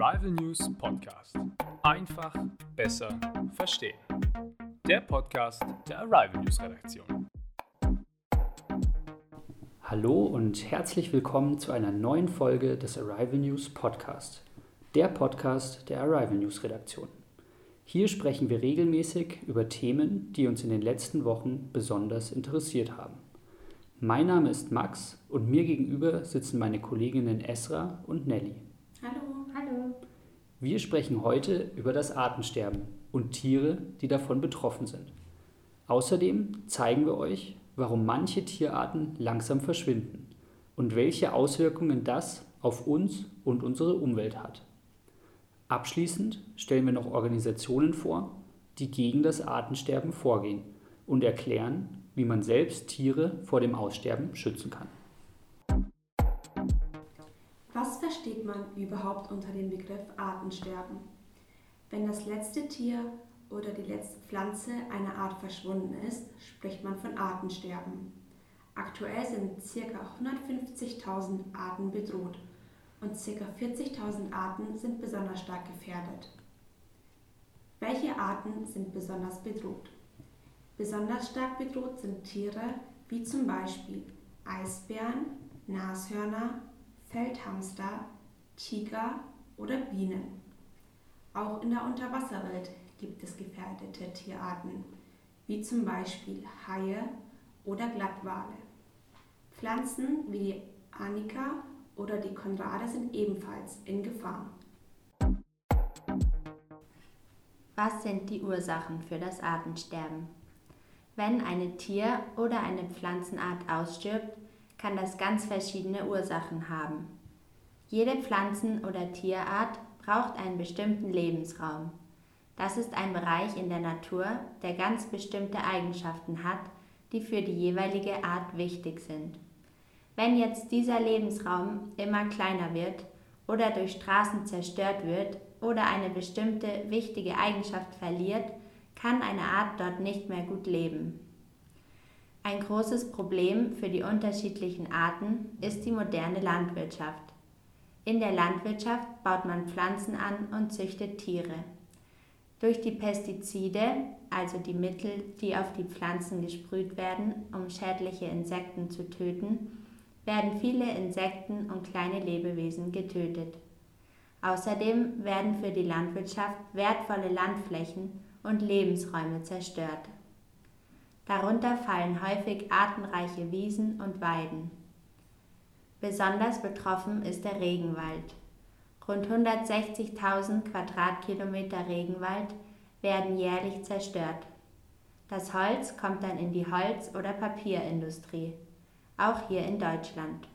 Arrival News Podcast. Einfach besser verstehen. Der Podcast der Arrival News Redaktion. Hallo und herzlich willkommen zu einer neuen Folge des Arrival News Podcast. Der Podcast der Arrival News Redaktion. Hier sprechen wir regelmäßig über Themen, die uns in den letzten Wochen besonders interessiert haben. Mein Name ist Max und mir gegenüber sitzen meine Kolleginnen Esra und Nelly. Hallo. Hallo. Wir sprechen heute über das Artensterben und Tiere, die davon betroffen sind. Außerdem zeigen wir euch, warum manche Tierarten langsam verschwinden und welche Auswirkungen das auf uns und unsere Umwelt hat. Abschließend stellen wir noch Organisationen vor, die gegen das Artensterben vorgehen und erklären, wie man selbst Tiere vor dem Aussterben schützen kann. Versteht man überhaupt unter dem Begriff Artensterben? Wenn das letzte Tier oder die letzte Pflanze einer Art verschwunden ist, spricht man von Artensterben. Aktuell sind ca. 150.000 Arten bedroht und ca. 40.000 Arten sind besonders stark gefährdet. Welche Arten sind besonders bedroht? Besonders stark bedroht sind Tiere wie zum Beispiel Eisbären, Nashörner, Feldhamster, Tiger oder Bienen. Auch in der Unterwasserwelt gibt es gefährdete Tierarten, wie zum Beispiel Haie oder Glattwale. Pflanzen wie die Anika oder die Konrade sind ebenfalls in Gefahr. Was sind die Ursachen für das Artensterben? Wenn eine Tier- oder eine Pflanzenart ausstirbt, kann das ganz verschiedene Ursachen haben. Jede Pflanzen- oder Tierart braucht einen bestimmten Lebensraum. Das ist ein Bereich in der Natur, der ganz bestimmte Eigenschaften hat, die für die jeweilige Art wichtig sind. Wenn jetzt dieser Lebensraum immer kleiner wird oder durch Straßen zerstört wird oder eine bestimmte wichtige Eigenschaft verliert, kann eine Art dort nicht mehr gut leben. Ein großes Problem für die unterschiedlichen Arten ist die moderne Landwirtschaft. In der Landwirtschaft baut man Pflanzen an und züchtet Tiere. Durch die Pestizide, also die Mittel, die auf die Pflanzen gesprüht werden, um schädliche Insekten zu töten, werden viele Insekten und kleine Lebewesen getötet. Außerdem werden für die Landwirtschaft wertvolle Landflächen und Lebensräume zerstört. Darunter fallen häufig artenreiche Wiesen und Weiden. Besonders betroffen ist der Regenwald. Rund 160.000 Quadratkilometer Regenwald werden jährlich zerstört. Das Holz kommt dann in die Holz- oder Papierindustrie, auch hier in Deutschland.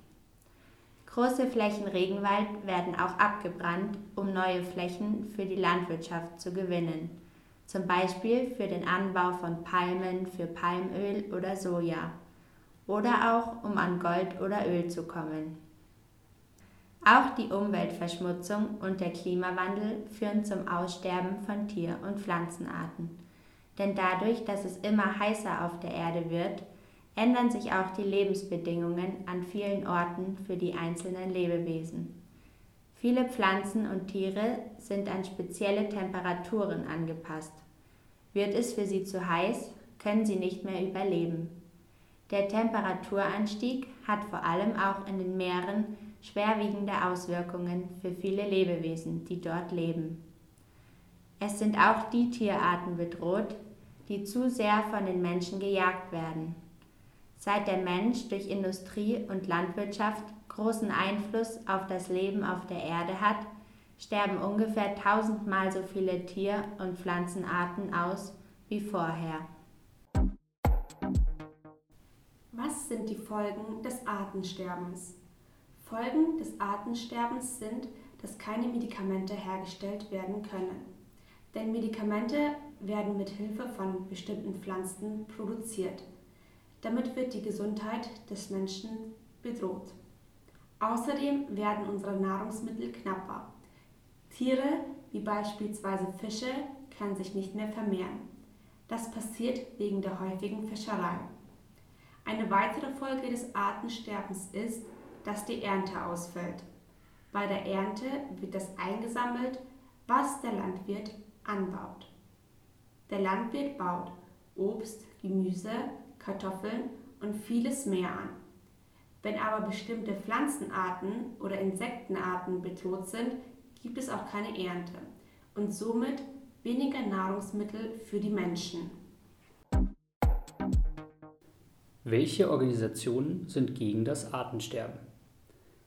Große Flächen Regenwald werden auch abgebrannt, um neue Flächen für die Landwirtschaft zu gewinnen, zum Beispiel für den Anbau von Palmen für Palmöl oder Soja oder auch um an Gold oder Öl zu kommen. Auch die Umweltverschmutzung und der Klimawandel führen zum Aussterben von Tier- und Pflanzenarten. Denn dadurch, dass es immer heißer auf der Erde wird, ändern sich auch die Lebensbedingungen an vielen Orten für die einzelnen Lebewesen. Viele Pflanzen und Tiere sind an spezielle Temperaturen angepasst. Wird es für sie zu heiß, können sie nicht mehr überleben. Der Temperaturanstieg hat vor allem auch in den Meeren schwerwiegende Auswirkungen für viele Lebewesen, die dort leben. Es sind auch die Tierarten bedroht, die zu sehr von den Menschen gejagt werden. Seit der Mensch durch Industrie und Landwirtschaft großen Einfluss auf das Leben auf der Erde hat, sterben ungefähr tausendmal so viele Tier- und Pflanzenarten aus wie vorher. Was sind die Folgen des Artensterbens? Folgen des Artensterbens sind, dass keine Medikamente hergestellt werden können. Denn Medikamente werden mit Hilfe von bestimmten Pflanzen produziert. Damit wird die Gesundheit des Menschen bedroht. Außerdem werden unsere Nahrungsmittel knapper. Tiere, wie beispielsweise Fische, können sich nicht mehr vermehren. Das passiert wegen der häufigen Fischerei. Eine weitere Folge des Artensterbens ist, dass die Ernte ausfällt. Bei der Ernte wird das eingesammelt, was der Landwirt anbaut. Der Landwirt baut Obst, Gemüse, Kartoffeln und vieles mehr an. Wenn aber bestimmte Pflanzenarten oder Insektenarten bedroht sind, gibt es auch keine Ernte und somit weniger Nahrungsmittel für die Menschen. Welche Organisationen sind gegen das Artensterben?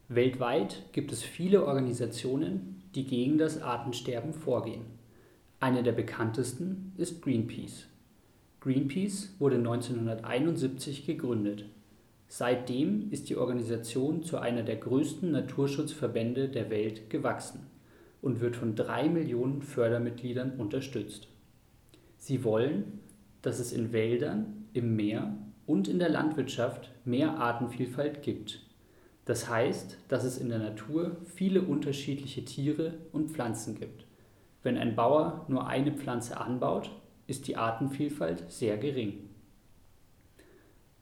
Weltweit gibt es viele Organisationen, die gegen das Artensterben vorgehen. Eine der bekanntesten ist Greenpeace. Greenpeace wurde 1971 gegründet. Seitdem ist die Organisation zu einer der größten Naturschutzverbände der Welt gewachsen und wird von drei Millionen Fördermitgliedern unterstützt. Sie wollen, dass es in Wäldern, im Meer und in der Landwirtschaft mehr Artenvielfalt gibt. Das heißt, dass es in der Natur viele unterschiedliche Tiere und Pflanzen gibt. Wenn ein Bauer nur eine Pflanze anbaut, ist die Artenvielfalt sehr gering.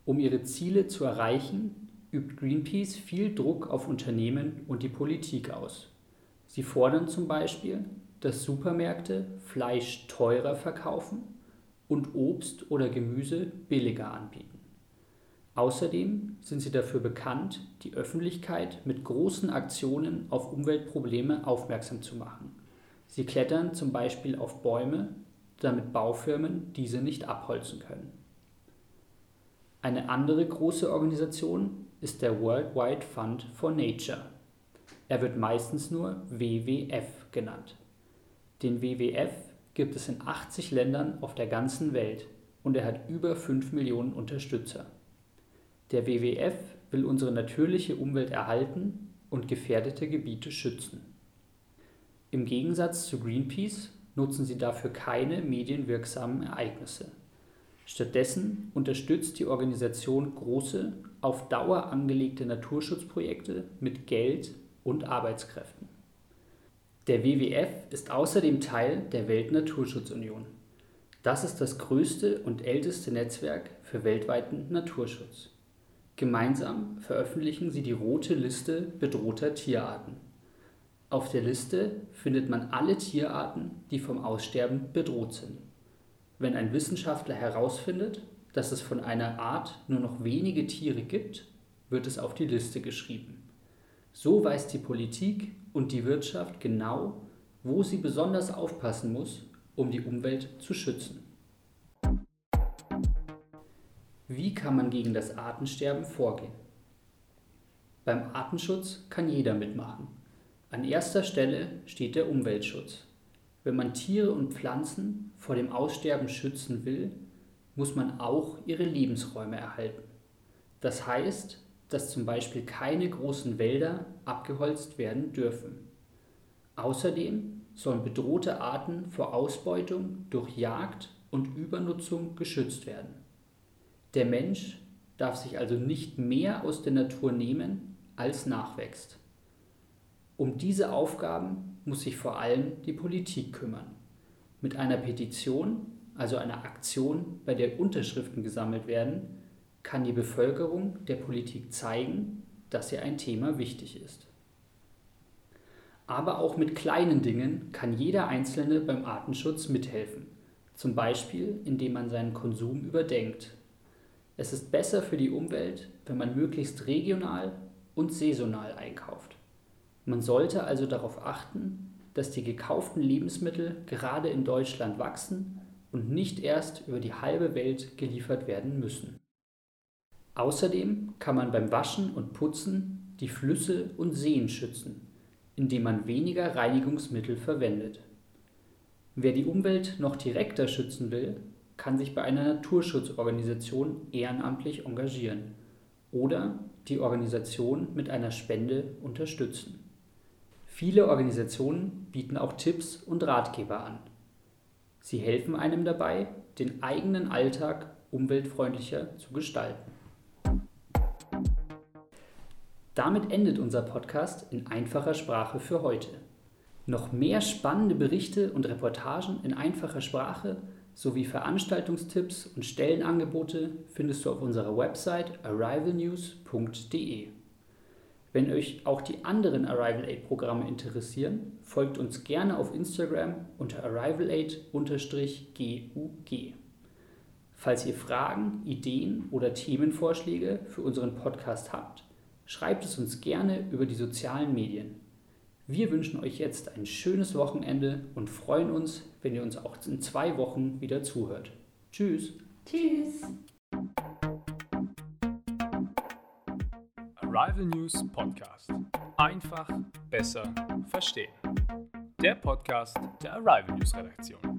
Um ihre Ziele zu erreichen, übt Greenpeace viel Druck auf Unternehmen und die Politik aus. Sie fordern zum Beispiel, dass Supermärkte Fleisch teurer verkaufen und Obst oder Gemüse billiger anbieten. Außerdem sind sie dafür bekannt, die Öffentlichkeit mit großen Aktionen auf Umweltprobleme aufmerksam zu machen. Sie klettern zum Beispiel auf Bäume, damit Baufirmen diese nicht abholzen können. Eine andere große Organisation ist der Worldwide Fund for Nature. Er wird meistens nur WWF genannt. Den WWF gibt es in 80 Ländern auf der ganzen Welt und er hat über 5 Millionen Unterstützer. Der WWF will unsere natürliche Umwelt erhalten und gefährdete Gebiete schützen. Im Gegensatz zu Greenpeace nutzen sie dafür keine medienwirksamen Ereignisse. Stattdessen unterstützt die Organisation große, auf Dauer angelegte Naturschutzprojekte mit Geld und Arbeitskräften. Der WWF ist außerdem Teil der Weltnaturschutzunion. Das ist das größte und älteste Netzwerk für weltweiten Naturschutz. Gemeinsam veröffentlichen sie die rote Liste bedrohter Tierarten. Auf der Liste findet man alle Tierarten, die vom Aussterben bedroht sind. Wenn ein Wissenschaftler herausfindet, dass es von einer Art nur noch wenige Tiere gibt, wird es auf die Liste geschrieben. So weiß die Politik und die Wirtschaft genau, wo sie besonders aufpassen muss, um die Umwelt zu schützen. Wie kann man gegen das Artensterben vorgehen? Beim Artenschutz kann jeder mitmachen. An erster Stelle steht der Umweltschutz. Wenn man Tiere und Pflanzen vor dem Aussterben schützen will, muss man auch ihre Lebensräume erhalten. Das heißt, dass zum Beispiel keine großen Wälder abgeholzt werden dürfen. Außerdem sollen bedrohte Arten vor Ausbeutung durch Jagd und Übernutzung geschützt werden. Der Mensch darf sich also nicht mehr aus der Natur nehmen, als nachwächst. Um diese Aufgaben muss sich vor allem die Politik kümmern. Mit einer Petition, also einer Aktion, bei der Unterschriften gesammelt werden, kann die Bevölkerung der Politik zeigen, dass ihr ein Thema wichtig ist. Aber auch mit kleinen Dingen kann jeder Einzelne beim Artenschutz mithelfen, zum Beispiel indem man seinen Konsum überdenkt es ist besser für die Umwelt, wenn man möglichst regional und saisonal einkauft. Man sollte also darauf achten, dass die gekauften Lebensmittel gerade in Deutschland wachsen und nicht erst über die halbe Welt geliefert werden müssen. Außerdem kann man beim Waschen und Putzen die Flüsse und Seen schützen, indem man weniger Reinigungsmittel verwendet. Wer die Umwelt noch direkter schützen will, kann sich bei einer Naturschutzorganisation ehrenamtlich engagieren oder die Organisation mit einer Spende unterstützen. Viele Organisationen bieten auch Tipps und Ratgeber an. Sie helfen einem dabei, den eigenen Alltag umweltfreundlicher zu gestalten. Damit endet unser Podcast in einfacher Sprache für heute. Noch mehr spannende Berichte und Reportagen in einfacher Sprache sowie Veranstaltungstipps und Stellenangebote findest du auf unserer Website arrivalnews.de. Wenn euch auch die anderen Arrival Aid Programme interessieren, folgt uns gerne auf Instagram unter arrivalaid-gug. Falls ihr Fragen, Ideen oder Themenvorschläge für unseren Podcast habt, schreibt es uns gerne über die sozialen Medien. Wir wünschen euch jetzt ein schönes Wochenende und freuen uns, wenn ihr uns auch in zwei Wochen wieder zuhört. Tschüss. Tschüss. Arrival News Podcast. Einfach besser verstehen. Der Podcast der Arrival News Redaktion.